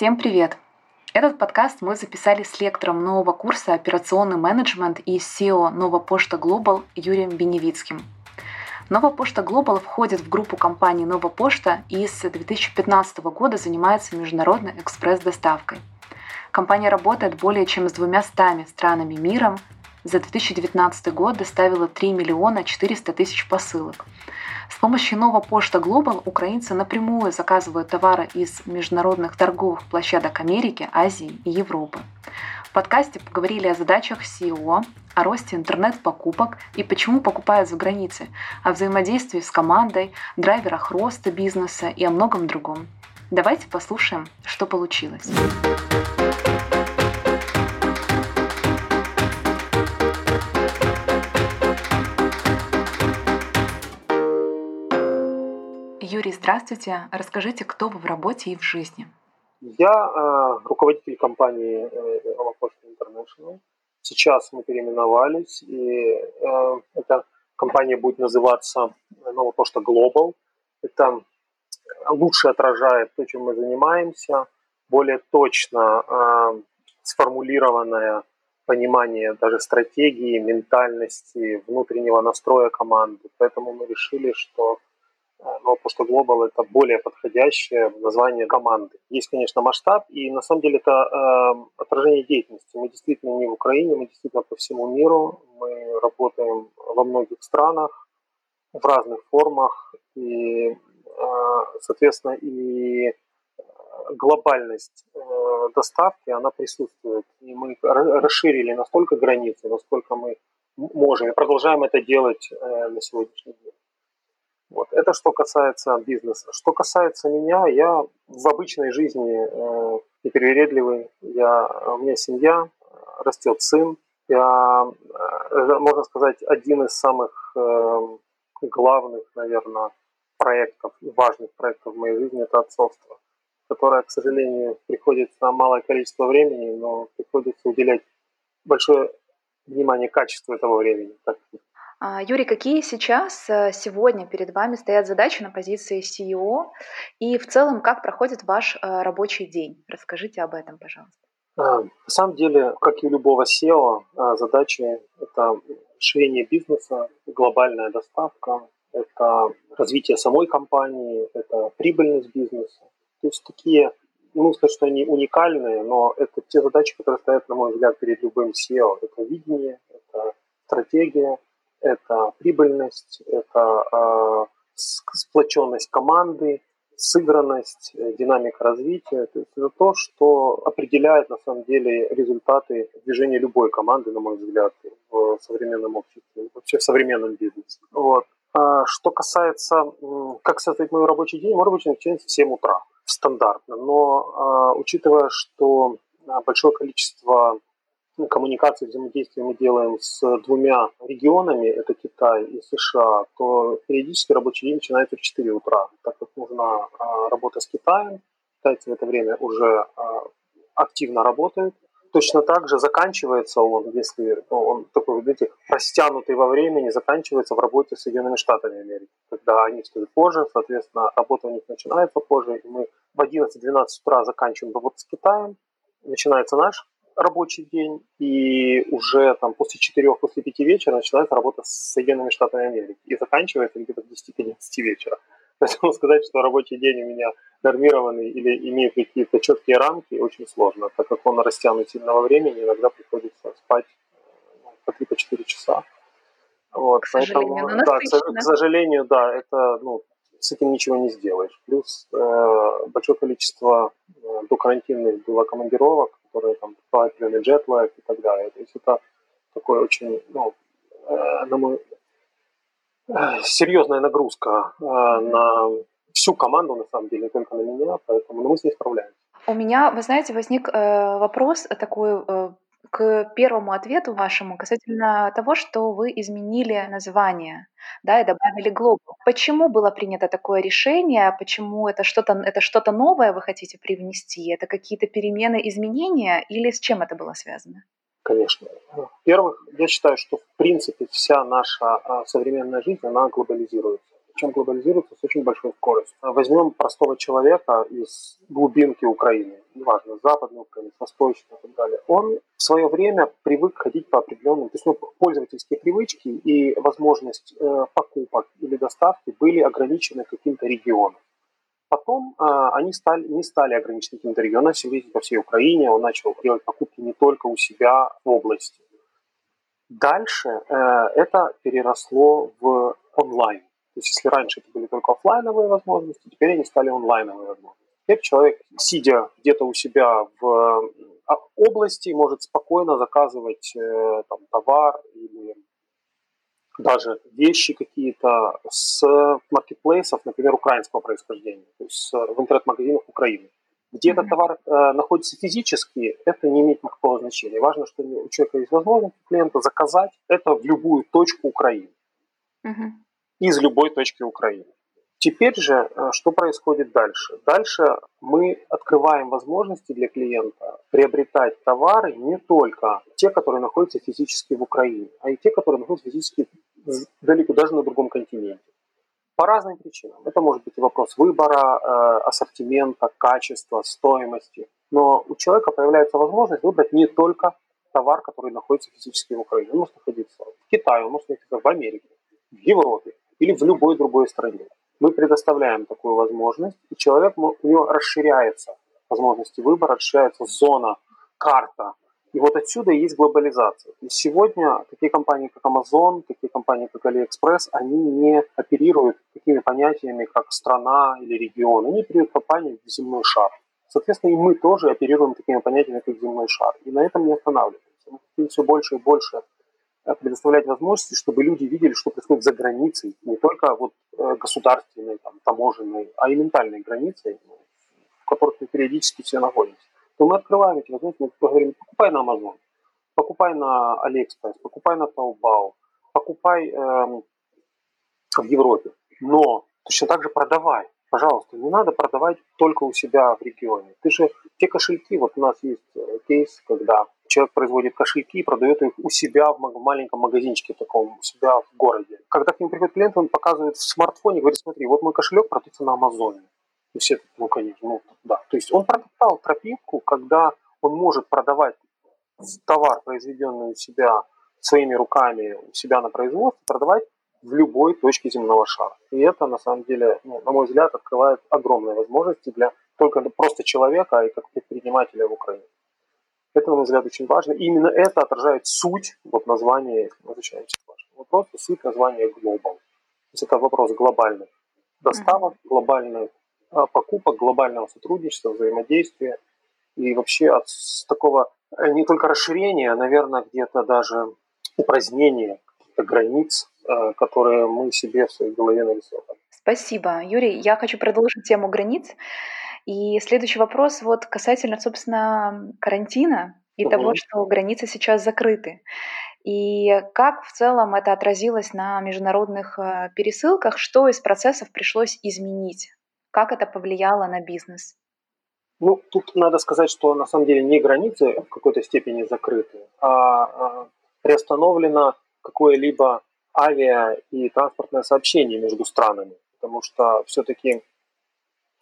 Всем привет! Этот подкаст мы записали с лектором нового курса «Операционный менеджмент» и SEO «Новопошта Глобал» Юрием Беневицким. Нова Пошта Глобал входит в группу компаний Нова Пошта и с 2015 года занимается международной экспресс-доставкой. Компания работает более чем с двумя странами мира. За 2019 год доставила 3 миллиона 400 тысяч посылок. С помощью Нова Пошта Глобал украинцы напрямую заказывают товары из международных торговых площадок Америки, Азии и Европы. В подкасте поговорили о задачах SEO, о росте интернет-покупок и почему покупают за границей, о взаимодействии с командой, драйверах роста бизнеса и о многом другом. Давайте послушаем, что получилось. Здравствуйте. Расскажите, кто вы в работе и в жизни? Я э, руководитель компании э, Holocaust International. Сейчас мы переименовались, и э, эта компания будет называться Новая Пошта Global. Это лучше отражает то, чем мы занимаемся, более точно э, сформулированное понимание даже стратегии, ментальности, внутреннего настроя команды. Поэтому мы решили, что но Posta Global это более подходящее название команды. Есть, конечно, масштаб, и на самом деле это э, отражение деятельности. Мы действительно не в Украине, мы действительно по всему миру. Мы работаем во многих странах, в разных формах, и, э, соответственно, и глобальность э, доставки, она присутствует. И мы расширили настолько границы, насколько мы можем, и продолжаем это делать э, на сегодняшний день. Вот. Это что касается бизнеса. Что касается меня, я в обычной жизни э, непривередливый. Я, у меня семья, растет сын. Я, э, можно сказать, один из самых э, главных, наверное, проектов, важных проектов в моей жизни – это отцовство, которое, к сожалению, приходится на малое количество времени, но приходится уделять большое внимание качеству этого времени. Так Юрий, какие сейчас, э, сегодня перед вами стоят задачи на позиции CEO и в целом как проходит ваш э, рабочий день? Расскажите об этом, пожалуйста. А, на самом деле, как и у любого SEO, а, задачи – это расширение бизнеса, глобальная доставка, это развитие самой компании, это прибыльность бизнеса. То есть такие, могу сказать, что они уникальные, но это те задачи, которые стоят, на мой взгляд, перед любым SEO. Это видение, это стратегия – это прибыльность, это э, сплоченность команды, сыгранность, э, динамика развития. То есть это то, что определяет на самом деле результаты движения любой команды, на мой взгляд, в современном обществе, вообще в современном бизнесе. Вот. А что касается, как состоит мой рабочий день, мой рабочий день начинается в 7 утра, стандартно. Но а, учитывая, что большое количество коммуникации, взаимодействия мы делаем с двумя регионами, это Китай и США, то периодически рабочий день начинается в 4 утра, так как нужна а, работа с Китаем. Китайцы в это время уже а, активно работают. Точно так же заканчивается он, если ну, он такой, видите, растянутый во времени, заканчивается в работе с Соединенными Штатами Америки. Когда они встают позже, соответственно, работа у них начинается позже, и мы в 11-12 утра заканчиваем работу с Китаем, начинается наш рабочий день, и уже там после 4 после 5 вечера начинается работа с Соединенными Штатами Америки и заканчивается где-то в 10-11 вечера. Поэтому сказать, что рабочий день у меня нормированный или имеет какие-то четкие рамки, очень сложно, так как он растянут сильного времени, иногда приходится спать ну, по 3-4 часа. Вот, к поэтому, сожалению, да, к, к сожалению, да, это, ну, с этим ничего не сделаешь. Плюс э, большое количество э, докарантинных было командировок, которые там определенный джетлаг и так далее. То есть это такой очень, ну, э, на мой, э, серьезная нагрузка э, на всю команду, на самом деле, только на меня, поэтому ну, мы с ней справляемся. У меня, вы знаете, возник э, вопрос такой э, к первому ответу вашему касательно того, что вы изменили название, да, и добавили Global. Почему было принято такое решение? Почему это что-то это что-то новое вы хотите привнести? Это какие-то перемены, изменения или с чем это было связано? Конечно. Во-первых, я считаю, что в принципе вся наша а, современная жизнь, она глобализируется. Чем глобализируется с очень большой скоростью. Возьмем простого человека из глубинки Украины, неважно, западной Украины, восточной и так далее. Он в свое время привык ходить по определенным, то есть ну, пользовательские привычки и возможность э, покупок или доставки были ограничены каким-то регионом. Потом э, они стали, не стали ограничены каким-то регионом, все ездить по всей Украине, он начал делать покупки не только у себя в области. Дальше э, это переросло в онлайн. То есть если раньше это были только офлайновые возможности, теперь они стали онлайновые возможности. Теперь человек, сидя где-то у себя в а, области, может спокойно заказывать э, там, товар или даже вещи какие-то с маркетплейсов, например, украинского происхождения, то есть в интернет-магазинах Украины. Где этот товар э, находится физически, это не имеет никакого значения. Важно, что у человека есть возможность клиента заказать это в любую точку Украины. Mm-hmm. Из любой точки Украины. Теперь же, э, что происходит дальше? Дальше мы открываем возможности для клиента приобретать товары не только те, которые находятся физически в Украине, а и те, которые находятся физически далеко, даже на другом континенте. По разным причинам. Это может быть вопрос выбора, э, ассортимента, качества, стоимости. Но у человека появляется возможность выбрать не только товар, который находится физически в Украине. Он может находиться в Китае, он может находиться в Америке, в Европе или в любой другой стране. Мы предоставляем такую возможность, и человек, у него расширяется возможности выбора, расширяется зона, карта и вот отсюда и есть глобализация. И сегодня такие компании, как Amazon, такие компании, как AliExpress, они не оперируют такими понятиями, как страна или регион. Они оперируют компании в земной шар. Соответственно, и мы тоже оперируем такими понятиями, как земной шар. И на этом не останавливаемся. Мы хотим все больше и больше предоставлять возможности, чтобы люди видели, что происходит за границей, не только вот э, государственной, там, таможенной, а и ментальной границей, в которых мы периодически все находимся то мы открываем эти возможности, мы говорим, покупай на Amazon, покупай на AliExpress, покупай на Taobao, покупай эм, в Европе, но точно так же продавай. Пожалуйста, не надо продавать только у себя в регионе. Ты же те кошельки, вот у нас есть э, кейс, когда человек производит кошельки и продает их у себя в маленьком магазинчике таком, у себя в городе. Когда к нему приходит клиент, он показывает в смартфоне, говорит, смотри, вот мой кошелек продается на Амазоне. И все, ну, конечно, ну, да. То есть он протоптал тропинку, когда он может продавать товар, произведенный у себя своими руками, у себя на производстве, продавать в любой точке земного шара. И это, на самом деле, ну, на мой взгляд, открывает огромные возможности для только просто человека, а и как предпринимателя в Украине. Это, на мой взгляд, очень важно. И именно это отражает суть вот названия, к вашему вопросу, суть названия Global. То есть это вопрос глобальных доставок, mm-hmm. глобальных а, покупок, глобального сотрудничества, взаимодействия и вообще от такого э, не только расширения, а, наверное, где-то даже упразднения границ, э, которые мы себе в своей голове нарисовали. Спасибо. Юрий, я хочу продолжить тему границ. И следующий вопрос вот касательно, собственно, карантина и угу. того, что границы сейчас закрыты. И как в целом это отразилось на международных э, пересылках, что из процессов пришлось изменить? Как это повлияло на бизнес? Ну, тут надо сказать, что на самом деле не границы в какой-то степени закрыты, а, а приостановлено какое-либо авиа и транспортное сообщение между странами, потому что все-таки э,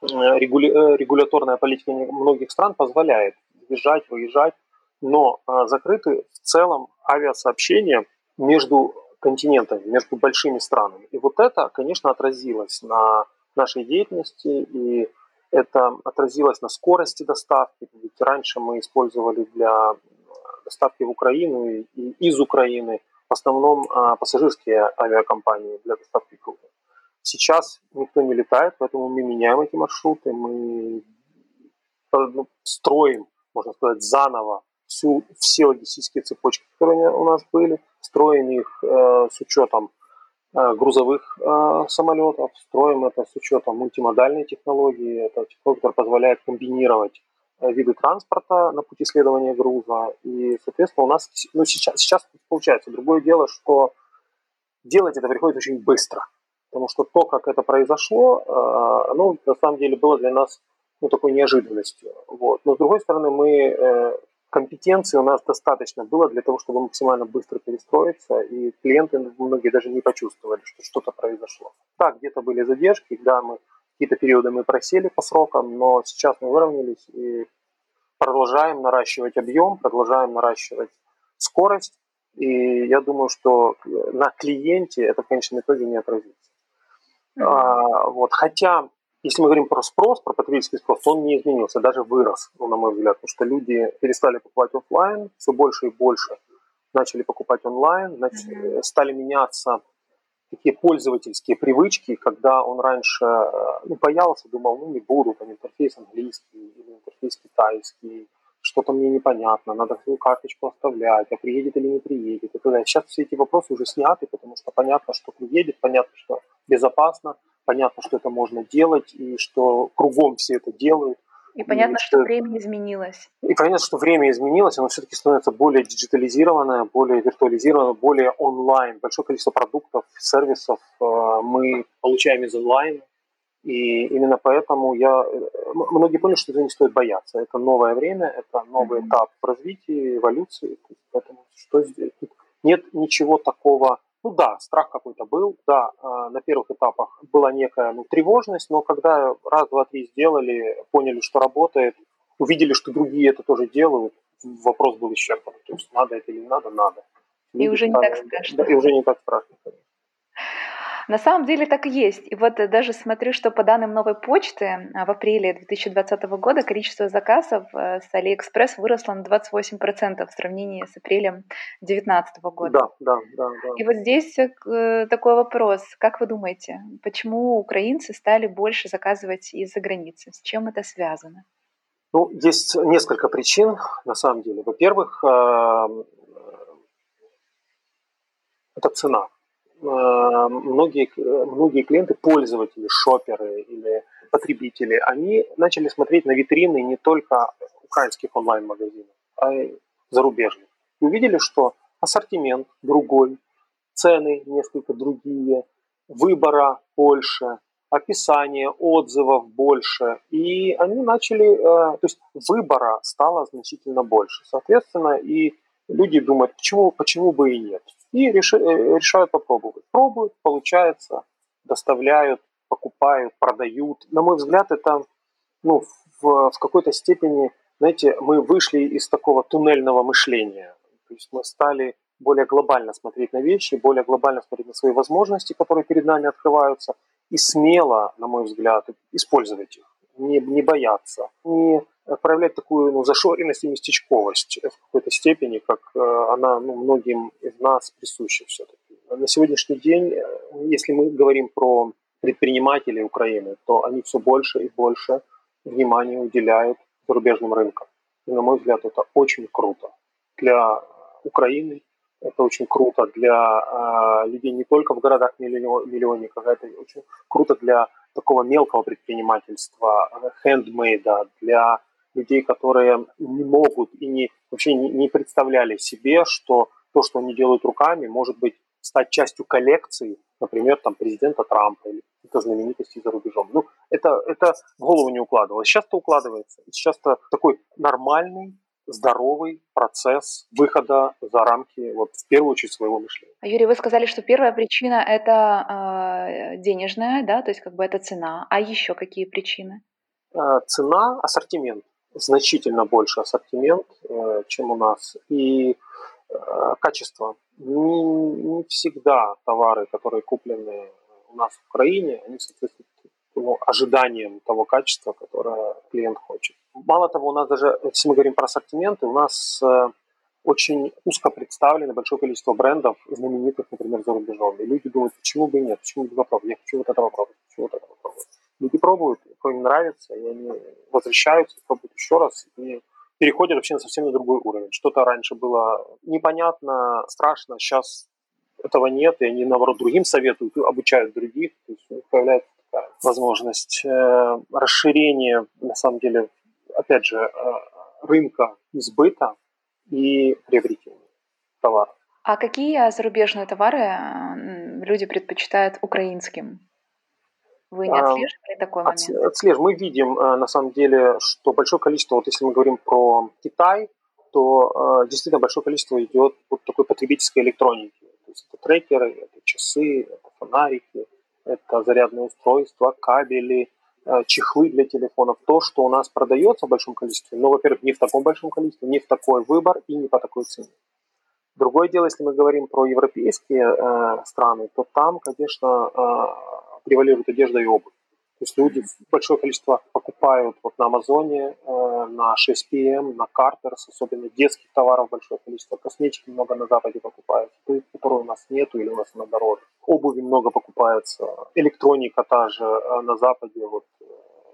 регуля... Э, регуляторная политика многих стран позволяет въезжать, выезжать, но а, закрыты в целом авиасообщения между континентами, между большими странами. И вот это, конечно, отразилось на нашей деятельности, и это отразилось на скорости доставки. Ведь раньше мы использовали для доставки в Украину и из Украины в основном а, пассажирские авиакомпании для доставки груза. Сейчас никто не летает, поэтому мы меняем эти маршруты, мы ну, строим, можно сказать, заново всю, все логистические цепочки, которые у нас были, строим их э, с учетом Э, грузовых э, самолетов. Строим это с учетом мультимодальной технологии. Это технология, которая позволяет комбинировать э, виды транспорта на пути следования груза. И, соответственно, у нас ну, сейчас, сейчас получается. Другое дело, что делать это приходится очень быстро. Потому что то, как это произошло, ну, на самом деле было для нас ну, такой неожиданностью. Вот. Но, с другой стороны, мы компетенции у нас достаточно было для того, чтобы максимально быстро перестроиться, и клиенты многие даже не почувствовали, что что-то произошло. Да, где-то были задержки, да, мы какие-то периоды мы просели по срокам, но сейчас мы выровнялись и продолжаем наращивать объем, продолжаем наращивать скорость, и я думаю, что на клиенте это в конечном итоге не отразится. А, вот. Хотя если мы говорим про спрос, про потребительский спрос, он не изменился, даже вырос, ну, на мой взгляд, потому что люди перестали покупать офлайн, все больше и больше начали покупать онлайн, значит, mm-hmm. стали меняться такие пользовательские привычки, когда он раньше э, ну, боялся, думал, ну не буду, там интерфейс английский или интерфейс китайский, что-то мне непонятно, надо свою карточку оставлять, а приедет или не приедет. И далее. Сейчас все эти вопросы уже сняты, потому что понятно, что приедет, понятно, что безопасно, понятно, что это можно делать, и что кругом все это делают. И понятно, и, что, что время изменилось. И понятно, что время изменилось, оно все-таки становится более диджитализированное, более виртуализированное, более онлайн. Большое количество продуктов, сервисов э, мы получаем из онлайна. И именно поэтому я... Э, многие поняли, что это не стоит бояться. Это новое время, это новый этап в развитии, эволюции. Поэтому что здесь? Нет ничего такого ну да, страх какой-то был, да, а, на первых этапах была некая ну, тревожность, но когда раз, два, три сделали, поняли, что работает, увидели, что другие это тоже делают, вопрос был исчерпан. То есть надо это или не надо, надо. И Люди уже не так страшно. Да, и уже не так страшно, конечно. На самом деле так и есть. И вот э, даже смотрю, что по данным Новой почты а, в апреле 2020 года количество заказов э, с Алиэкспресс выросло на 28% в сравнении с апрелем 2019 года. Да, да, да, да. И вот здесь э, такой вопрос. Как вы думаете, почему украинцы стали больше заказывать из-за границы? С чем это связано? Ну, есть несколько причин, на самом деле. Во-первых, это цена. Э, многие, многие клиенты, пользователи, шоперы или потребители, они начали смотреть на витрины не только украинских онлайн-магазинов, а и зарубежных. И увидели, что ассортимент другой, цены несколько другие, выбора больше, описание отзывов больше. И они начали, э, то есть выбора стало значительно больше. Соответственно, и люди думают, почему, почему бы и нет и э, решают попробовать. Пробуют, получается, доставляют, покупают, продают. На мой взгляд, это ну, в, в какой-то степени, знаете, мы вышли из такого туннельного мышления. То есть мы стали более глобально смотреть на вещи, более глобально смотреть на свои возможности, которые перед нами открываются, и смело, на мой взгляд, использовать их, не, не бояться, не проявлять такую ну, зашоренность и местечковость в какой-то степени, как э, она ну, многим из нас присуща все-таки. На сегодняшний день, э, если мы говорим про предпринимателей Украины, то они все больше и больше внимания уделяют зарубежным рынкам. И, на мой взгляд, это очень круто для Украины, это очень круто для э, людей не только в городах миллионниках, это очень круто для такого мелкого предпринимательства, хендмейда, для людей, которые не могут и не, вообще не, не представляли себе, что то, что они делают руками, может быть стать частью коллекции, например, там, президента Трампа или каких-то знаменитостей за рубежом. Ну, это, это в голову не укладывалось. Сейчас-то укладывается. Сейчас-то такой нормальный, здоровый процесс выхода за рамки, вот, в первую очередь, своего мышления. А, Юрий, вы сказали, что первая причина – это э, денежная, да, то есть как бы это цена. А еще какие причины? Э, цена, ассортимент значительно больше ассортимент, э, чем у нас. И э, качество. Не, не всегда товары, которые куплены у нас в Украине, они соответствуют ну, ожиданиям того качества, которое клиент хочет. Мало того, у нас даже, если мы говорим про ассортименты, у нас э, очень узко представлено большое количество брендов, знаменитых, например, за рубежом. И люди думают, почему бы и нет, почему бы не попробовать, я хочу вот это попробовать, хочу вот это попробовать. Люди пробуют, им нравится, и они возвращаются, пробуют еще раз, и переходят вообще на совсем на другой уровень. Что-то раньше было непонятно, страшно, сейчас этого нет, и они, наоборот, другим советуют, обучают других, то есть появляется такая возможность э, расширения, на самом деле, опять же, э, рынка сбыта и приобретения товаров. А какие зарубежные товары люди предпочитают украинским? Вы не отслеживали такой момент? Отслеживаем. Мы видим, э, на самом деле, что большое количество, вот если мы говорим про Китай, то э, действительно большое количество идет вот такой потребительской электроники. То есть это трекеры, это часы, это фонарики, это зарядные устройства, кабели, э, чехлы для телефонов. То, что у нас продается в большом количестве, но, во-первых, не в таком большом количестве, не в такой выбор и не по такой цене. Другое дело, если мы говорим про европейские э, страны, то там, конечно, э, превалирует одежда и обувь. То есть люди большое количество покупают вот на Амазоне, э, на 6PM, на Carter's, особенно детских товаров большое количество, косметики много на Западе покупают, которой у нас нету или у нас она дороже. Обуви много покупается, электроника та же э, на Западе, вот, э,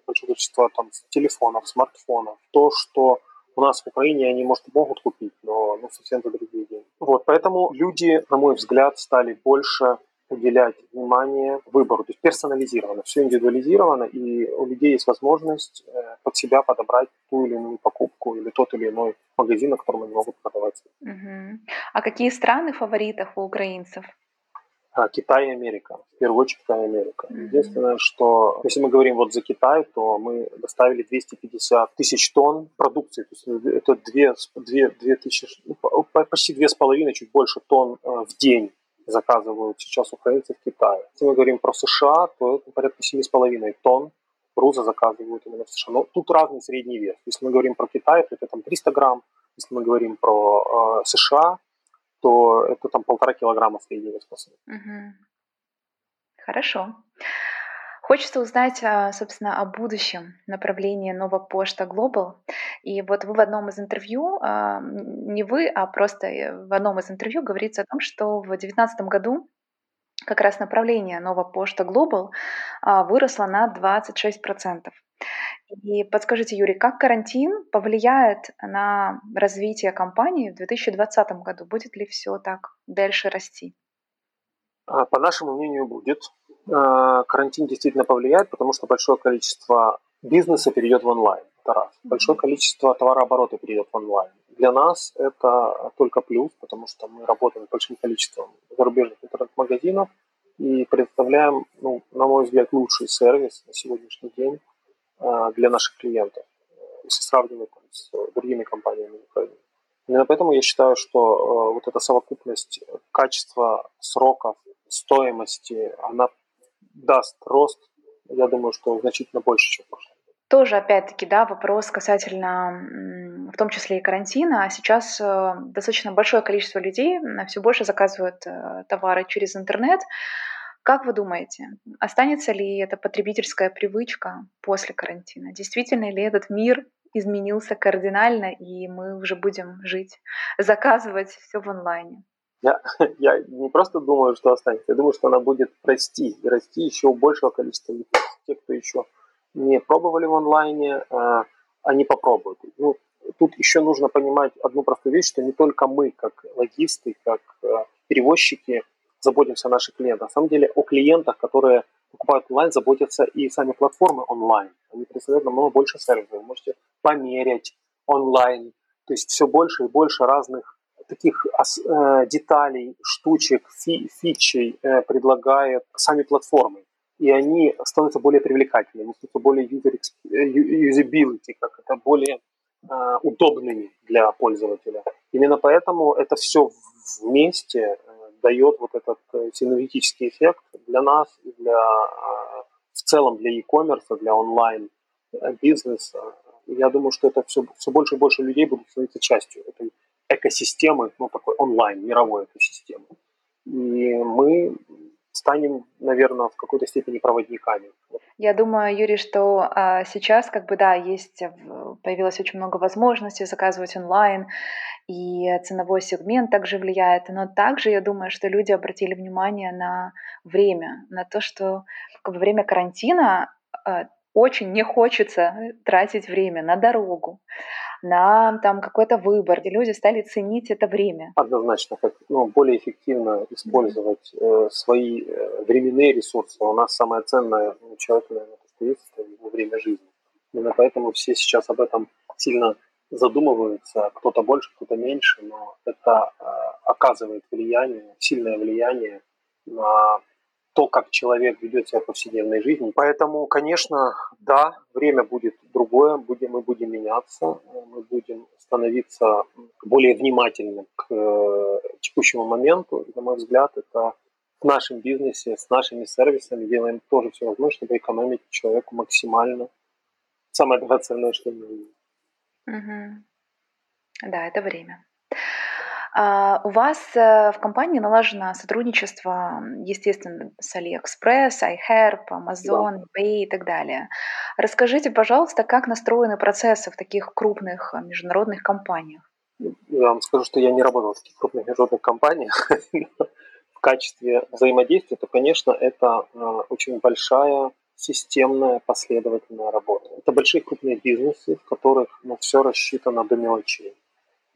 большое количество там телефонов, смартфонов. То, что у нас в Украине они, может, могут купить, но ну, совсем за другие деньги. Вот, поэтому люди, на мой взгляд, стали больше уделять внимание выбору, то есть персонализировано, все индивидуализировано, и у людей есть возможность э, под себя подобрать ту или иную покупку или тот или иной магазин, на котором они могут продавать. Угу. А какие страны фаворитов у украинцев? А, Китай и Америка. В первую очередь Китай и Америка. Mm-hmm. Единственное, что если мы говорим вот за Китай, то мы доставили 250 тысяч тонн продукции. То есть это 2, 2, 2 тысячи, ну, почти 2,5, чуть больше тонн э, в день заказывают сейчас украинцы в Китае. Если мы говорим про США, то это порядка 7,5 тонн груза заказывают именно в США. Но тут разный средний вес. Если мы говорим про Китай, то это там 300 грамм. Если мы говорим про э, США, то это там полтора килограмма средний вес. Угу. Хорошо. Хочется узнать, а, собственно, о будущем направлении Нова Почта Global. И вот вы в одном из интервью, а, не вы, а просто э, в одном из интервью говорится о том, что в 2019 году как раз направление Нова Почта Global а, выросло на 26%. И подскажите, Юрий, как карантин повлияет на развитие компании в 2020 году? Будет ли все так дальше расти? По нашему мнению, будет. Э, карантин действительно повлияет, потому что большое количество бизнеса перейдет в онлайн. Это раз. Большое количество товарооборота перейдет в онлайн. Для нас это только плюс, потому что мы работаем с большим количеством зарубежных интернет-магазинов и предоставляем, ну, на мой взгляд, лучший сервис на сегодняшний день э, для наших клиентов, если сравнивать с другими компаниями в Украине. Именно поэтому я считаю, что э, вот эта совокупность качества, сроков, стоимости, она даст рост, я думаю, что значительно больше, чем в прошлом. Тоже, опять-таки, да, вопрос касательно, в том числе и карантина. Сейчас э, достаточно большое количество людей все больше заказывают э, товары через интернет. Как вы думаете, останется ли эта потребительская привычка после карантина? Действительно ли этот мир изменился кардинально, и мы уже будем жить, заказывать все в онлайне? Я, я не просто думаю, что останется, я думаю, что она будет расти, и расти еще у большего количества людей. Те, кто еще не пробовали в онлайне, э, они попробуют. Ну, тут еще нужно понимать одну простую вещь, что не только мы, как логисты, как э, перевозчики, заботимся о наших клиентах. На самом деле о клиентах, которые покупают онлайн, заботятся и сами платформы онлайн. Они представляют намного больше сервисов. Вы можете померять онлайн. То есть все больше и больше разных таких э, деталей, штучек, фи, фичей э, предлагает сами платформы. И они становятся более привлекательными, становятся более user, э, usability, как это более удобными для пользователя. Именно поэтому это все вместе дает вот этот синергетический эффект для нас и для, в целом для e-commerce, для онлайн бизнеса. Я думаю, что это все, все больше и больше людей будут становиться частью этой экосистемы, ну, такой онлайн, мировой экосистемы. И мы станем, наверное, в какой-то степени проводниками. Я думаю, Юрий, что а, сейчас, как бы, да, есть, появилось очень много возможностей заказывать онлайн, и ценовой сегмент также влияет, но также я думаю, что люди обратили внимание на время, на то, что во время карантина а, очень не хочется тратить время на дорогу, на там какой-то выбор, где люди стали ценить это время. Однозначно, как ну, более эффективно использовать э, свои э, временные ресурсы. У нас самое ценное у человека, наверное, что есть, это его время жизни. Именно поэтому все сейчас об этом сильно задумываются, кто-то больше, кто-то меньше, но это э, оказывает влияние, сильное влияние на то, как человек ведет себя в повседневной жизни. Поэтому, конечно, да, время будет другое, будем, мы будем меняться, мы будем становиться более внимательным к э, текущему моменту. И, на мой взгляд, это в нашем бизнесе, с нашими сервисами делаем тоже все возможное, чтобы экономить человеку максимально самое драгоценное, что него есть. Угу. Да, это время. А, у вас э, в компании налажено сотрудничество, естественно, с AliExpress, iHerb, Amazon, да. eBay и так далее. Расскажите, пожалуйста, как настроены процессы в таких крупных э, международных компаниях? Я вам скажу, что я не работал в таких крупных международных компаниях. в качестве взаимодействия, то, конечно, это э, очень большая системная последовательная работа. Это большие крупные бизнесы, в которых ну, все рассчитано до мелочей.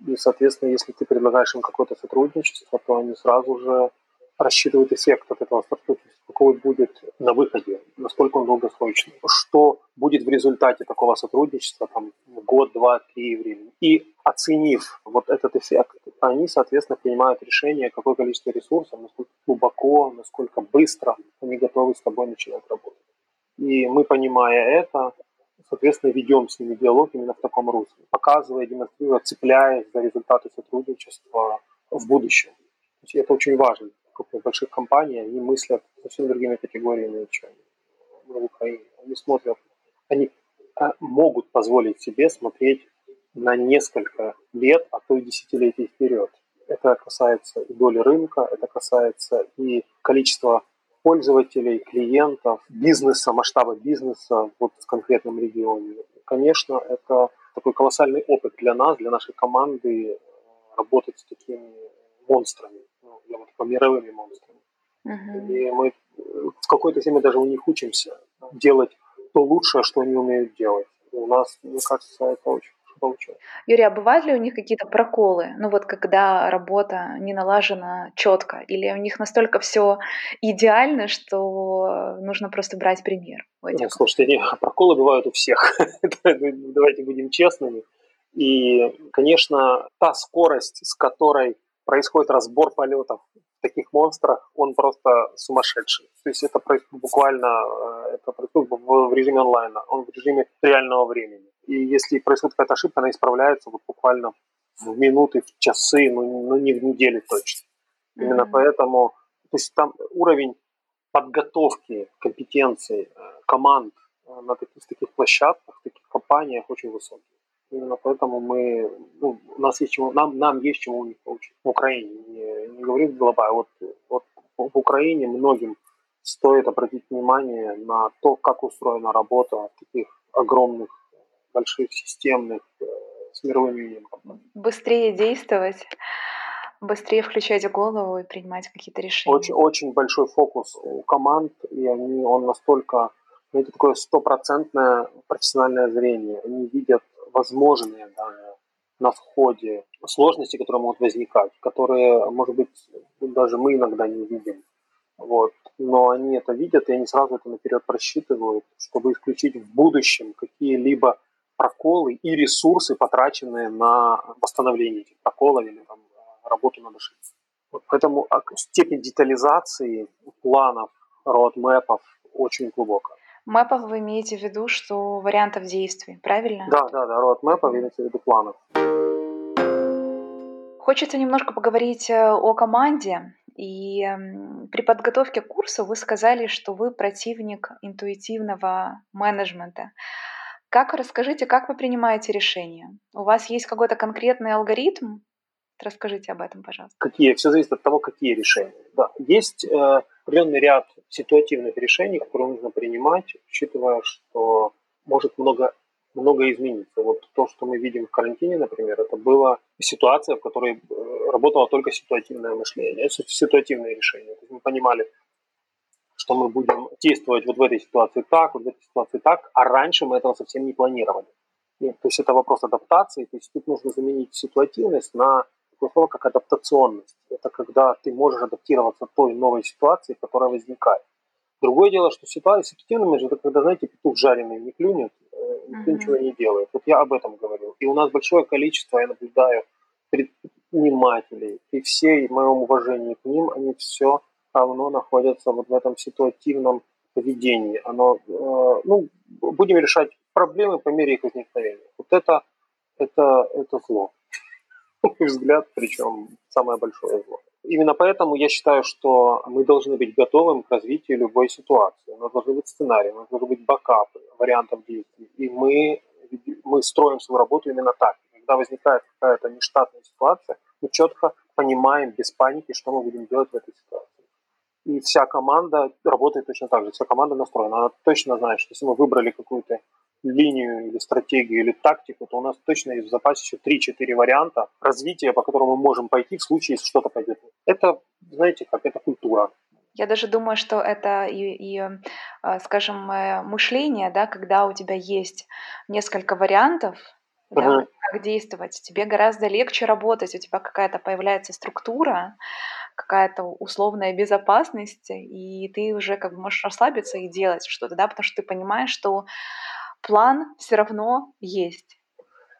И, соответственно, если ты предлагаешь им какое-то сотрудничество, то они сразу же рассчитывают эффект от этого сотрудничества, какой будет на выходе, насколько он долгосрочный, что будет в результате такого сотрудничества, там, год, два, три времени. И оценив вот этот эффект, они, соответственно, принимают решение, какое количество ресурсов, насколько глубоко, насколько быстро они готовы с тобой начинать работать. И мы, понимая это, соответственно, ведем с ними диалог именно в таком русле, показывая, демонстрируя, цепляясь за результаты сотрудничества в будущем. То есть это очень важно. В больших компаниях они мыслят совсем другими категориями, чем в Украине. Они смотрят, они а, могут позволить себе смотреть на несколько лет, а то и десятилетий вперед. Это касается и доли рынка, это касается и количества пользователей, клиентов, бизнеса, масштаба бизнеса вот в конкретном регионе. Конечно, это такой колоссальный опыт для нас, для нашей команды э, работать с такими монстрами, ну, я вот по мировыми монстрами. Uh-huh. И мы э, в какой-то теме даже у них учимся делать то лучшее, что они умеют делать. У нас, мне кажется, это очень получилось. Юрий, а бывают ли у них какие-то проколы? Ну вот когда работа не налажена четко, или у них настолько все идеально, что нужно просто брать пример? Нет, слушайте, не, проколы бывают у всех. Давайте будем честными. И, конечно, та скорость, с которой происходит разбор полетов в таких монстрах, он просто сумасшедший. То есть это происходит буквально э, это происходит в режиме онлайна, он в режиме реального времени. И если происходит какая-то ошибка, она исправляется вот буквально в минуты, в часы, но, но не в недели точно. Mm-hmm. Именно поэтому, то есть там уровень подготовки компетенций э, команд э, на таких, таких площадках, таких компаниях очень высокий. Именно поэтому мы, ну, у нас есть чему, нам, нам есть чему у них получить. В Украине, не, не говорю глобально, вот, вот в Украине многим стоит обратить внимание на то, как устроена работа в таких огромных больших системных э, с мировым именем Быстрее действовать, быстрее включать голову и принимать какие-то решения. Очень, очень большой фокус у команд, и они, он настолько, это такое стопроцентное профессиональное зрение. Они видят возможные да, на входе сложности, которые могут возникать, которые, может быть, даже мы иногда не видим. Вот. Но они это видят, и они сразу это наперед просчитывают, чтобы исключить в будущем какие-либо проколы и ресурсы, потраченные на восстановление этих проколов или там, работу над ошибкой. Вот поэтому а, степень детализации планов, роадмэпов очень глубокая. Мэпов вы имеете в виду, что вариантов действий, правильно? Да, да, да, роадмэпов имеется в виду планов. Хочется немножко поговорить э, о команде. И при подготовке к курсу вы сказали, что вы противник интуитивного менеджмента. Как, расскажите, как вы принимаете решения? У вас есть какой-то конкретный алгоритм? Расскажите об этом, пожалуйста. Какие? Все зависит от того, какие решения. Да. Есть э, определенный ряд ситуативных решений, которые нужно принимать, учитывая, что может много, много измениться. Вот то, что мы видим в карантине, например, это была ситуация, в которой э, работало только ситуативное мышление, это ситуативные решения. То есть мы понимали, что мы будем действовать вот в этой ситуации так, вот в этой ситуации так, а раньше мы этого совсем не планировали. И, то есть это вопрос адаптации, то есть тут нужно заменить ситуативность на такое слово, как адаптационность. Это когда ты можешь адаптироваться к той новой ситуации, которая возникает. Другое дело, что ситуация ситуативная, это когда, знаете, петух жареный не клюнет, э, никто uh-huh. ничего не делает. Вот я об этом говорил. И у нас большое количество, я наблюдаю, предпринимателей, при всей моем уважении к ним, они все оно находится вот в этом ситуативном поведении. Оно, э, ну, будем решать проблемы по мере их возникновения. Вот это, это, это зло. Взгляд, причем самое большое зло. Именно поэтому я считаю, что мы должны быть готовым к развитию любой ситуации. У нас должны быть сценарии, у нас должны быть бакапы вариантов действий. И мы, мы строим свою работу именно так. Когда возникает какая-то нештатная ситуация, мы четко понимаем без паники, что мы будем делать в этой ситуации. И вся команда работает точно так же, вся команда настроена. Она точно знает, что если мы выбрали какую-то линию или стратегию или тактику, то у нас точно есть в запасе еще 3-4 варианта развития, по которым мы можем пойти в случае, если что-то пойдет. Это, знаете, как это культура. Я даже думаю, что это и, и а, скажем, э, мышление, да, когда у тебя есть несколько вариантов, да, uh-huh. как действовать, тебе гораздо легче работать, у тебя какая-то появляется структура, какая-то условная безопасность, и ты уже как бы можешь расслабиться и делать что-то, да, потому что ты понимаешь, что план все равно есть.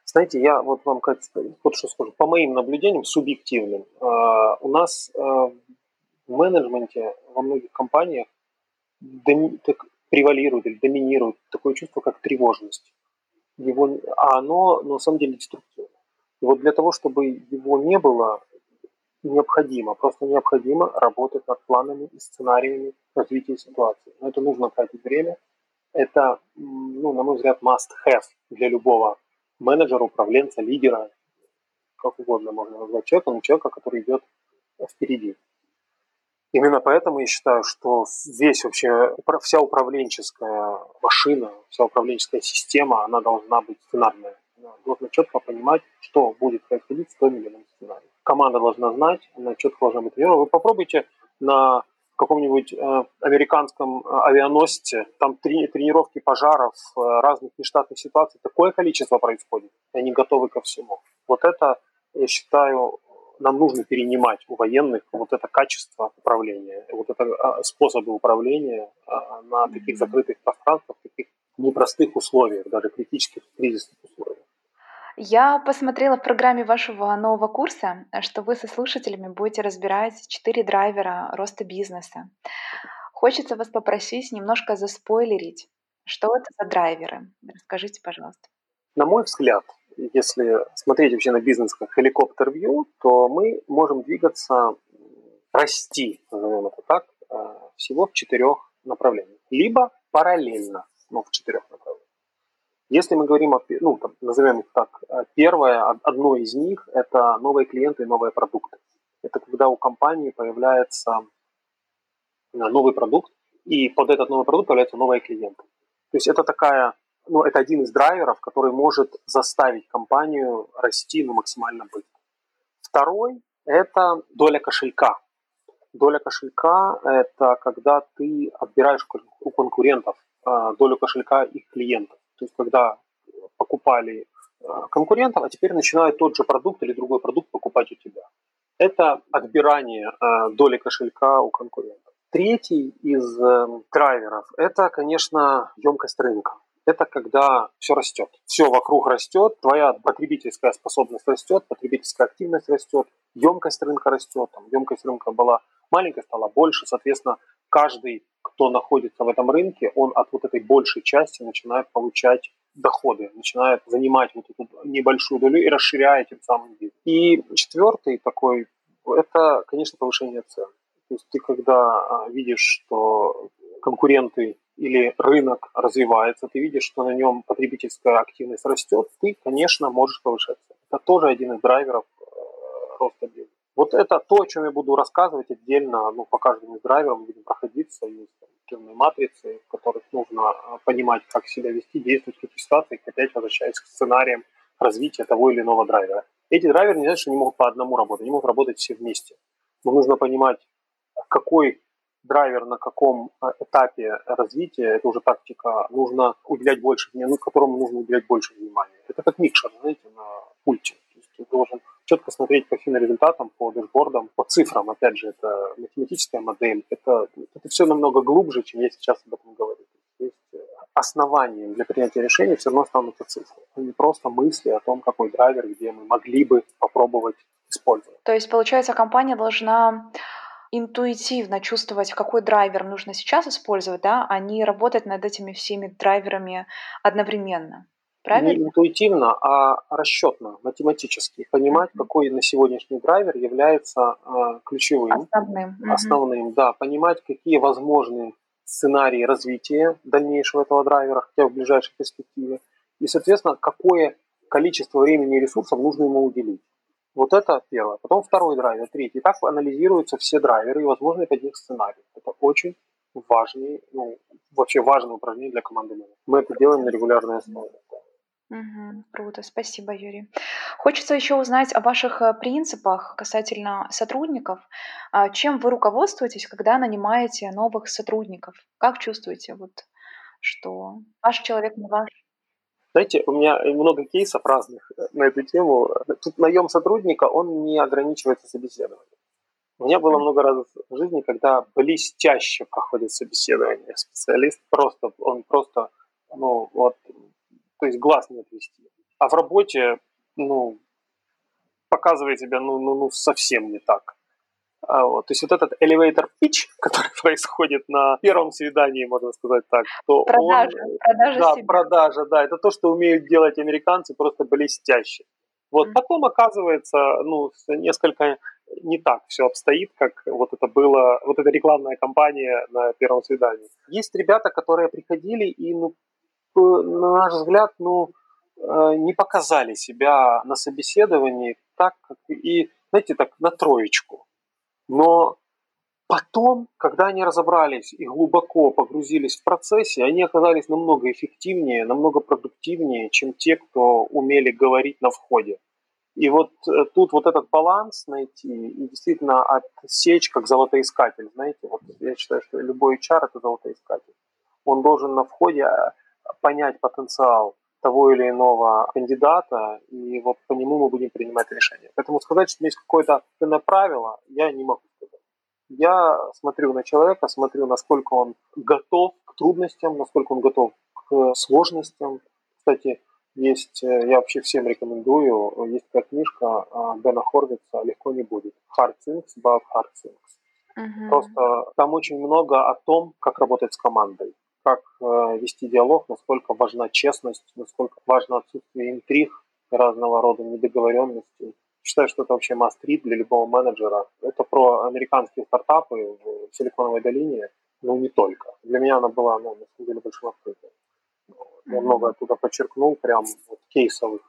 Знаете, я вот вам как, вот что скажу, по моим наблюдениям субъективным, э, у нас э, в менеджменте во многих компаниях превалирует или доминирует такое чувство, как тревожность. Его, а оно на самом деле деструктивно. И вот для того, чтобы его не было, необходимо, просто необходимо работать над планами и сценариями развития ситуации. Но это нужно тратить время. Это, ну, на мой взгляд, must-have для любого менеджера, управленца, лидера, как угодно можно назвать человека, но человека, который идет впереди. Именно поэтому я считаю, что здесь вообще вся управленческая машина, вся управленческая система, она должна быть сценарная. Должна четко понимать, что будет происходить в том или ином сценарии команда должна знать, она четко должна быть тренирована. Вы попробуйте на каком-нибудь э, американском э, авианосце, там трени- тренировки пожаров, э, разных нештатных ситуаций, такое количество происходит, и они готовы ко всему. Вот это, я считаю, нам нужно перенимать у военных вот это качество управления, вот это э, способы управления э, на таких закрытых пространствах, таких непростых условиях, даже критических кризисных условиях. Я посмотрела в программе вашего нового курса, что вы со слушателями будете разбирать четыре драйвера роста бизнеса. Хочется вас попросить немножко заспойлерить. Что это за драйверы? Расскажите, пожалуйста. На мой взгляд, если смотреть вообще на бизнес как helicopter-view, то мы можем двигаться, расти, назовем это так, э, всего в четырех направлениях. Либо параллельно, но в четырех направлениях. Если мы говорим о, ну, там, назовем их так, э, первое, одно из них – это новые клиенты и новые продукты. Это когда у компании появляется э, новый продукт, и под этот новый продукт появляются новые клиенты. То есть это такая, ну, это один из драйверов, который может заставить компанию расти ну, максимально быстро. Второй – это доля кошелька. Доля кошелька – это когда ты отбираешь у конкурентов э, долю кошелька их клиентов. То есть когда покупали э, конкурентов, а теперь начинают тот же продукт или другой продукт покупать у тебя. Это отбирание э, доли кошелька у конкурентов. Третий из э, драйверов – это, конечно, емкость рынка. Это когда все растет. Все вокруг растет, твоя потребительская способность растет, потребительская активность растет, емкость рынка растет. Там, емкость рынка была маленькая, стала больше. Соответственно, каждый кто находится в этом рынке, он от вот этой большей части начинает получать доходы, начинает занимать вот эту небольшую долю и расширяет тем самым бизнес. И четвертый такой, это, конечно, повышение цен. То есть ты когда а, видишь, что конкуренты или рынок развивается, ты видишь, что на нем потребительская активность растет, ты, конечно, можешь повышать цены. Это тоже один из драйверов э, роста бизнеса. Вот это то, о чем я буду рассказывать отдельно, ну, по каждому из драйверов будем проходиться, есть темные матрицы, в которых нужно а, понимать, как себя вести, действовать в каких ситуациях, опять возвращаясь к сценариям развития того или иного драйвера. Эти драйверы не значит, что они могут по одному работать, они могут работать все вместе. Но нужно понимать, какой драйвер на каком а, этапе развития, это уже тактика, нужно уделять больше внимания, ну, которому нужно уделять больше внимания. Это как микшер, знаете, на пульте. То есть ты должен четко смотреть по финорезультатам, по дэшбордам, по цифрам. Опять же, это математическая модель. Это, это все намного глубже, чем я сейчас об этом говорю. То есть э, основанием для принятия решений все равно станут цифры, а не просто мысли о том, какой драйвер, где мы могли бы попробовать использовать. То есть, получается, компания должна интуитивно чувствовать, какой драйвер нужно сейчас использовать, да, а не работать над этими всеми драйверами одновременно. Правильно? Не интуитивно, а расчетно, математически. Понимать, mm-hmm. какой на сегодняшний драйвер является э, ключевым. Основным. Mm-hmm. Основным, да. Понимать, какие возможные сценарии развития дальнейшего этого драйвера, хотя в ближайшей перспективе. И, соответственно, какое количество времени и ресурсов нужно ему уделить. Вот это первое. Потом второй драйвер, третий. Так анализируются все драйверы и возможные под них сценарии. Это очень важный, ну, вообще важное упражнение для команды. Мы это делаем на регулярной основе. Угу, круто, спасибо, Юрий. Хочется еще узнать о ваших э, принципах касательно сотрудников. А чем вы руководствуетесь, когда нанимаете новых сотрудников? Как чувствуете, вот, что ваш человек не ваш? Знаете, у меня много кейсов разных э, на эту тему. Тут наем сотрудника, он не ограничивается собеседованием. У меня было много раз в жизни, когда блестяще проходит собеседование. Специалист просто, он просто, ну, вот, то есть глаз не отвести. А в работе, ну, показывает себя, ну, ну, ну совсем не так. А, вот, то есть вот этот elevator pitch, который происходит на первом свидании, можно сказать так, то продажа, он, продажа да, себя. продажа, да, это то, что умеют делать американцы просто блестяще. Вот mm-hmm. потом оказывается, ну, несколько не так все обстоит, как вот это было, вот эта рекламная кампания на первом свидании. Есть ребята, которые приходили и, ну, на наш взгляд, ну, э, не показали себя на собеседовании так, как и, знаете, так на троечку. Но потом, когда они разобрались и глубоко погрузились в процессе, они оказались намного эффективнее, намного продуктивнее, чем те, кто умели говорить на входе. И вот э, тут вот этот баланс найти и действительно отсечь как золотоискатель, знаете, вот я считаю, что любой HR это золотоискатель. Он должен на входе а, понять потенциал того или иного кандидата, и вот по нему мы будем принимать решение. Поэтому сказать, что есть какое-то правило, я не могу сказать. Я смотрю на человека, смотрю, насколько он готов к трудностям, насколько он готов к сложностям. Кстати, есть, э, я вообще всем рекомендую, есть такая книжка Дэна Хорвица «Легко не будет». Hard things about hard things. Uh-huh. Просто там очень много о том, как работать с командой как э, вести диалог, насколько важна честность, насколько важно отсутствие интриг разного рода недоговоренностей. Считаю, что это вообще must read для любого менеджера. Это про американские стартапы в Силиконовой долине, но не только. Для меня она была, ну, на самом деле, большим открытием. Я много оттуда подчеркнул, прям вот кейсовых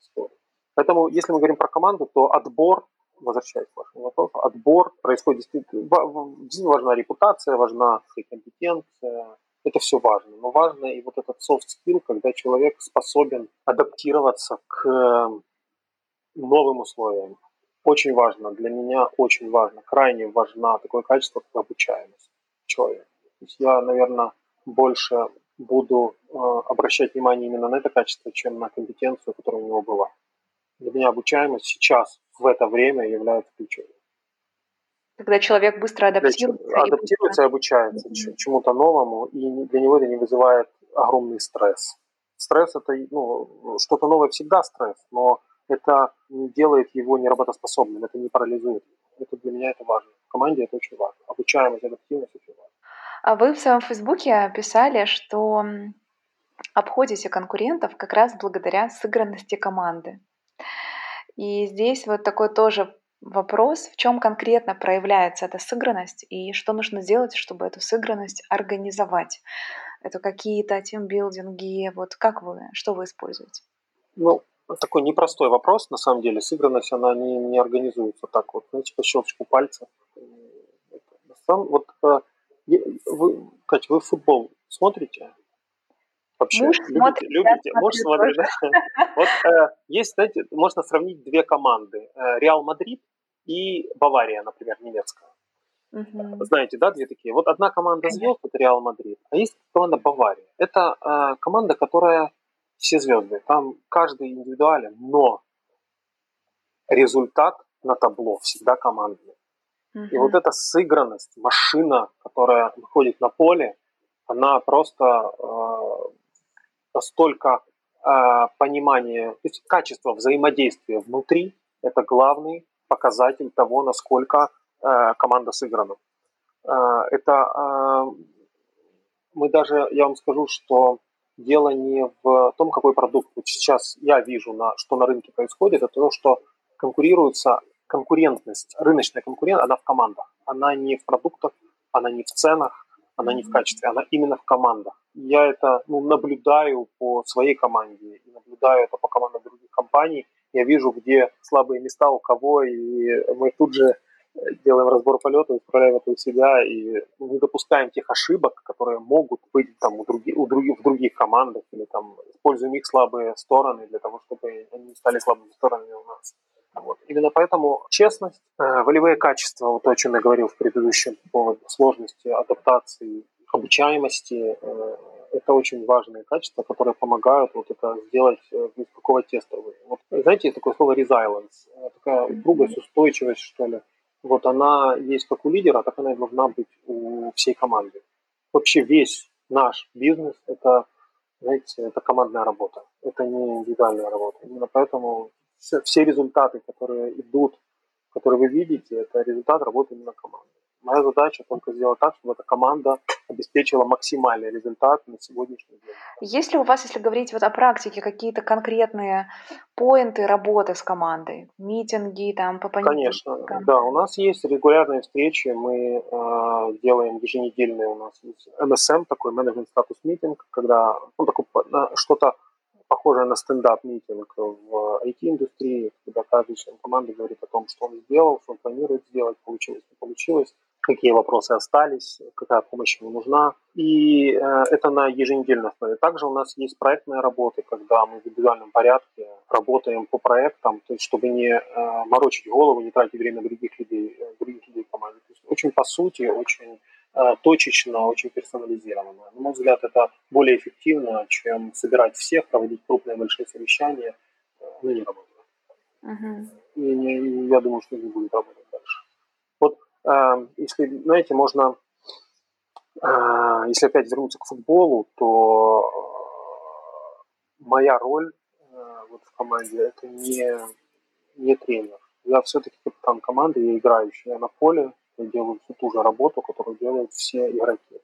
историй. Поэтому, если мы говорим про команду, то отбор возвращаясь к вашему вопросу, отбор происходит действительно важна репутация, важна компетенция, это все важно. Но важно и вот этот soft skill, когда человек способен адаптироваться к эм, новым условиям. Очень важно, для меня очень важно, крайне важно такое качество, как обучаемость человека. То есть я, наверное, больше буду э, обращать внимание именно на это качество, чем на компетенцию, которая у него была. Для меня обучаемость сейчас, в это время, является ключевой когда человек быстро адаптируется. Адаптируется и, быстро... и обучается mm-hmm. чему-то новому, и для него это не вызывает огромный стресс. Стресс это, ну, что-то новое всегда стресс, но это не делает его неработоспособным, это не парализует. Это для меня это важно. В команде это очень важно. Обучаемость, адаптивность очень важно. А вы в своем фейсбуке писали, что обходите конкурентов как раз благодаря сыгранности команды. И здесь вот такой тоже Вопрос, в чем конкретно проявляется эта сыгранность и что нужно сделать, чтобы эту сыгранность организовать? Это какие-то тимбилдинги, вот как вы, что вы используете? Ну, такой непростой вопрос, на самом деле. Сыгранность, она не, не организуется так вот, знаете, по щелчку пальца. Вот, э, вы, Катя, вы футбол смотрите? Вообще, Муж любите, смотрит, любите? Муж смотрит, да? Вот э, есть, знаете, можно сравнить две команды. Э, Реал Мадрид и Бавария, например, немецкая. Угу. Знаете, да, две такие. Вот одна команда звезд, это Реал Мадрид, а есть команда Бавария. Это э, команда, которая все звезды. Там каждый индивидуален, но результат на табло всегда командный. Угу. И вот эта сыгранность, машина, которая выходит на поле, она просто э, настолько э, понимание, то есть качество взаимодействия внутри – это главный показатель того, насколько команда сыграна. Это мы даже, я вам скажу, что дело не в том, какой продукт. Вот сейчас я вижу, на, что на рынке происходит, это то, что конкурируется конкурентность, рыночная конкуренция, она в командах. Она не в продуктах, она не в ценах, она не в качестве, она именно в командах. Я это ну, наблюдаю по своей команде, и наблюдаю это по командам других компаний. Я вижу, где слабые места у кого, и мы тут же делаем разбор полета, исправляем это у себя и не допускаем тех ошибок, которые могут быть там у других, у других, в других командах или там используем их слабые стороны для того, чтобы они не стали слабыми сторонами у нас. Вот. Именно поэтому честность, э, волевые качества, вот то, о чем я говорил в предыдущем по поводу сложности, адаптации, обучаемости, э, это очень важные качества, которые помогают вот это сделать э, без какого теста. Вот, знаете, такое слово resilience, такая упругость, устойчивость, что ли вот она есть как у лидера, так она и должна быть у всей команды. Вообще весь наш бизнес – это, знаете, это командная работа, это не индивидуальная работа. Именно поэтому все, все результаты, которые идут, которые вы видите, это результат работы именно команды. Моя задача только сделать так, чтобы эта команда обеспечила максимальный результат на сегодняшний день. Есть ли у вас, если говорить вот о практике, какие-то конкретные поинты работы с командой? Митинги, там, по Конечно, да, у нас есть регулярные встречи, мы э, делаем еженедельные у нас МСМ, такой менеджмент статус митинг, когда ну, такой, что-то похожее на стендап-митинг в IT-индустрии, когда каждый член команды говорит о том, что он сделал, что он планирует сделать, получилось, не получилось какие вопросы остались, какая помощь ему нужна. И э, это на еженедельной основе. Также у нас есть проектные работы, когда мы в индивидуальном порядке работаем по проектам, то есть чтобы не э, морочить голову, не тратить время других людей, э, других людей в команде. То есть очень по сути, очень точечно, очень персонализированно. На мой взгляд, это более эффективно, чем собирать всех, проводить крупные большие совещания. Ну, не работает. Uh-huh. И, и я думаю, что не будет работать дальше. Эм, если, знаете, можно, э, если опять вернуться к футболу, то э, моя роль э, вот в команде это не, не тренер. Я все-таки капитан команды, я играющий, я на поле, я делаю всю ту же работу, которую делают все игроки.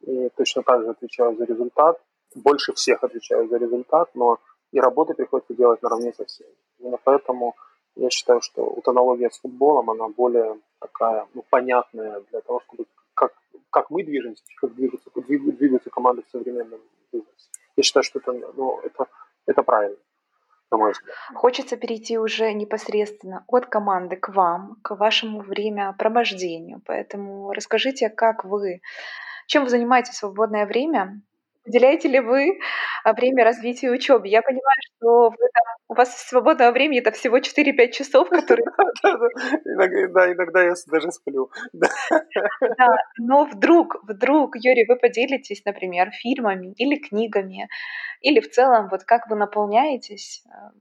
И точно так же отвечаю за результат, больше всех отвечаю за результат, но и работы приходится делать наравне со всеми. Именно поэтому я считаю, что вот аналогия с футболом, она более такая ну, понятная для того, чтобы как, как мы движемся, как двигаются, двигаются команды в современном бизнесе. Я считаю, что это, ну, это, это правильно. На мой взгляд. Хочется перейти уже непосредственно от команды к вам, к вашему времяпровождению. Поэтому расскажите, как вы, чем вы занимаетесь в свободное время, Уделяете ли вы а, время развитию учебы? Я понимаю, что вы там, у вас свободного времени это всего 4-5 часов, которые... Да, иногда я даже сплю. Да, но вдруг, вдруг, Юрий, вы поделитесь, например, фильмами или книгами, или в целом, вот как вы наполняетесь, а,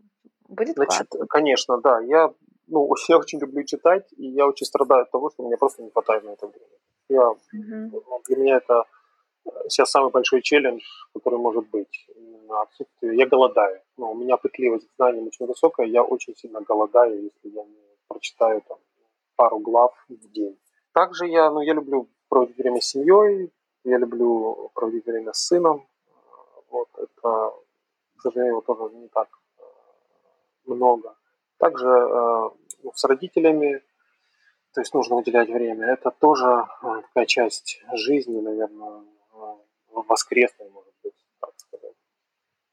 будет Значит, конечно, да. Я, ну, я очень люблю читать, и я очень страдаю от того, что мне просто не хватает на это время. Я, угу. Для меня это сейчас самый большой челлендж, который может быть. Отсутствие. Я голодаю. Но ну, у меня пытливость к знаниям очень высокая. Я очень сильно голодаю, если я не прочитаю там, пару глав в день. Также я, ну, я люблю проводить время с семьей, я люблю проводить время с сыном. Вот это, к сожалению, тоже не так э, много. Также э, ну, с родителями, то есть нужно уделять время. Это тоже э, такая часть жизни, наверное, воскресной, может быть, так сказать.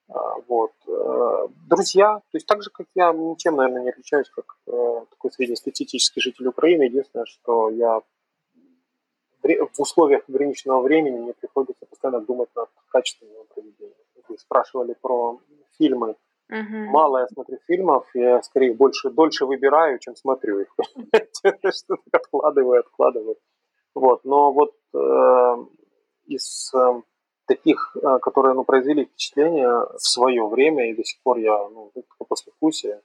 А, вот. Э, друзья, то есть так же, как я, ничем, наверное, не отличаюсь, как э, такой среднестатистический житель Украины. Единственное, что я в условиях ограниченного времени мне приходится постоянно думать над качеством его проведения. Вы спрашивали про фильмы. Uh-huh. Мало я смотрю фильмов, я скорее больше, дольше выбираю, чем смотрю их. Что-то откладываю, откладываю. Вот. Но вот э, из э, таких, э, которые ну, произвели впечатление в свое время, и до сих пор я ну, после вкусия,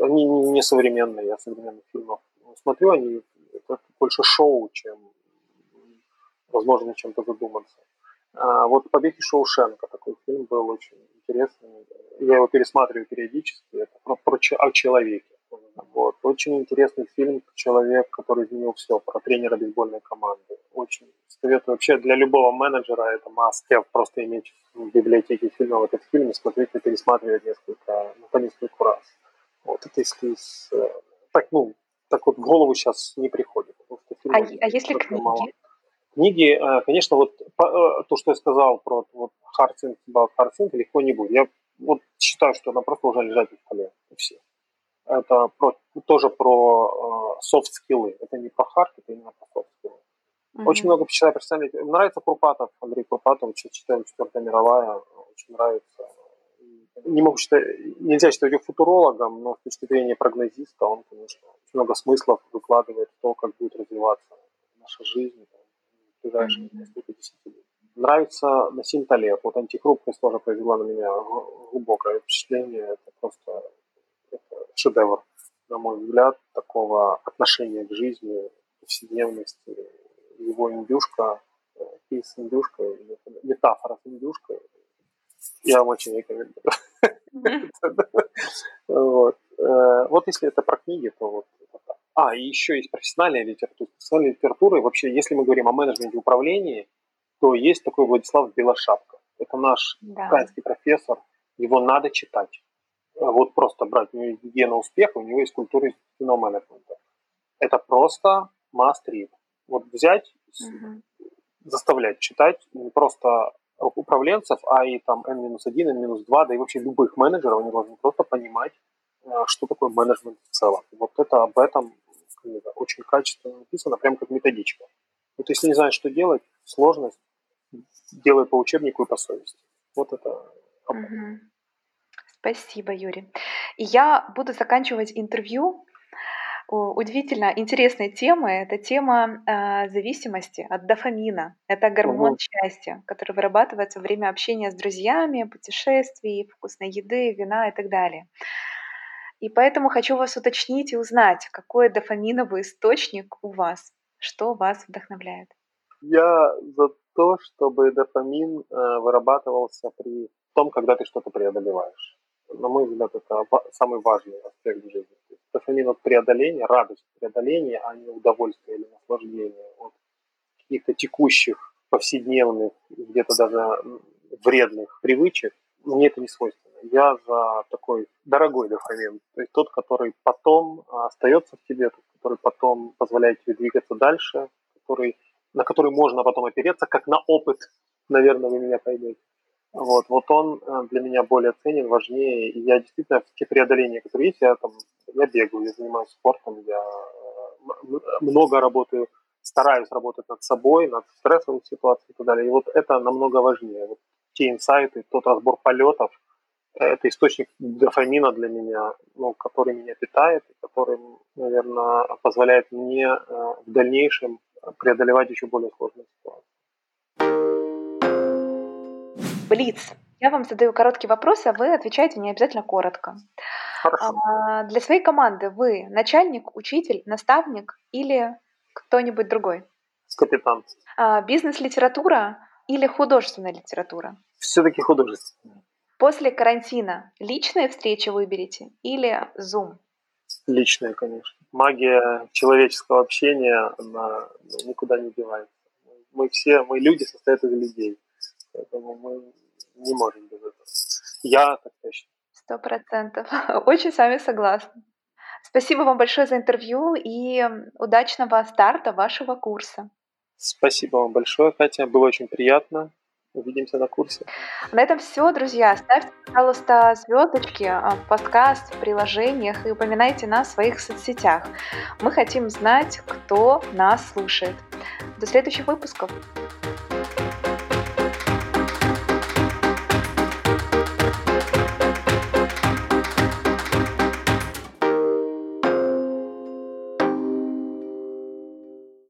они не современные, я современных фильмов смотрю, они больше шоу, чем возможно чем-то задуматься. А вот «Побег из Шоушенка» такой фильм был очень интересный. Я его пересматриваю периодически. Это про, про о человеке. Вот. Очень интересный фильм «Человек, который изменил все» про тренера бейсбольной команды. Очень советую. Вообще для любого менеджера это must просто иметь в библиотеке фильмов этот фильм и смотреть и пересматривать несколько, ну, по несколько раз. Вот это если с, э, так, ну, так вот в голову сейчас не приходит. Потому что а, а если книги? Мало. Книги, э, конечно, вот э, то, что я сказал про вот hard think about hard think, легко не будет. Я вот считаю, что она просто уже лежать на столе у всех. Это про, тоже про soft скиллы. Это не про hard, это именно про soft скиллы. Mm-hmm. Очень много профессиональных. Мне нравится Курпатов, Андрей Курпатов, читаем «Четвертая мировая», очень нравится. Не могу считать, нельзя считать его футурологом, но с точки зрения прогнозиста он, конечно, очень много смыслов выкладывает в то, как будет развиваться наша жизнь там, в ближайшие mm-hmm. несколько десятилетий. Нравится Насим Талеб. Вот антихрупкость тоже произвела на меня глубокое впечатление. Это просто это шедевр, на мой взгляд, такого отношения к жизни, повседневности, его индюшка, и с индюшкой, метафора с индюшкой, я очень рекомендую. Вот. Э, вот если это про книги, то вот А, и еще есть профессиональная литература. Профессиональная литература, вообще, если мы говорим о менеджменте управлении, то есть такой Владислав Белошапка. Это наш да. украинский профессор. Его надо читать. Вот просто брать. У него есть гена успеха, у него есть культура институтного менеджмента. Это просто must read вот взять, угу. заставлять читать не просто управленцев, а и там N-1, N-2, да и вообще любых менеджеров, они должны просто понимать, э, что такое менеджмент в целом. Вот это об этом очень качественно написано, прям как методичка. Вот если не знаешь, что делать, сложность, делай по учебнику и по совести. Вот это. Угу. Спасибо, Юрий. И я буду заканчивать интервью удивительно интересной темы. Это тема э, зависимости от дофамина. Это гормон угу. счастья, который вырабатывается во время общения с друзьями, путешествий, вкусной еды, вина и так далее. И поэтому хочу вас уточнить и узнать, какой дофаминовый источник у вас, что вас вдохновляет. Я за то, чтобы дофамин э, вырабатывался при том, когда ты что-то преодолеваешь. На мой взгляд, это самый важный аспект жизни дофамин от преодоления, радость преодоления, а не удовольствие или наслаждение от каких-то текущих, повседневных, где-то даже вредных привычек, мне это не свойственно. Я за такой дорогой дофамин, то есть тот, который потом остается в тебе, тот, который потом позволяет тебе двигаться дальше, который, на который можно потом опереться, как на опыт, наверное, вы меня поймете. Вот, вот он э, для меня более ценен, важнее. И я действительно в те преодоления, которые есть, я там, я бегаю, я занимаюсь спортом, я э, много работаю, стараюсь работать над собой, над стрессовыми ситуациями и так далее. И вот это намного важнее. Вот те инсайты, тот разбор полетов, это источник дофамина для меня, ну, который меня питает, и который, наверное, позволяет мне э, в дальнейшем преодолевать еще более сложные ситуации. Блиц. Я вам задаю короткий вопрос, а вы отвечаете не обязательно коротко. Хорошо. А, для своей команды вы начальник, учитель, наставник или кто-нибудь другой? Капитан. А, бизнес-литература или художественная литература? Все-таки художественная. После карантина личные встречи выберете или Zoom? Личные, конечно. Магия человеческого общения, она никуда не девается. Мы все, мы люди состоят из людей. Поэтому мы не можем без этого. Я так точно. Сто процентов. Очень с вами согласна. Спасибо вам большое за интервью и удачного старта вашего курса. Спасибо вам большое, Катя. Было очень приятно. Увидимся на курсе. На этом все, друзья. Ставьте, пожалуйста, звездочки а, в подкаст, в приложениях и упоминайте нас в своих соцсетях. Мы хотим знать, кто нас слушает. До следующих выпусков.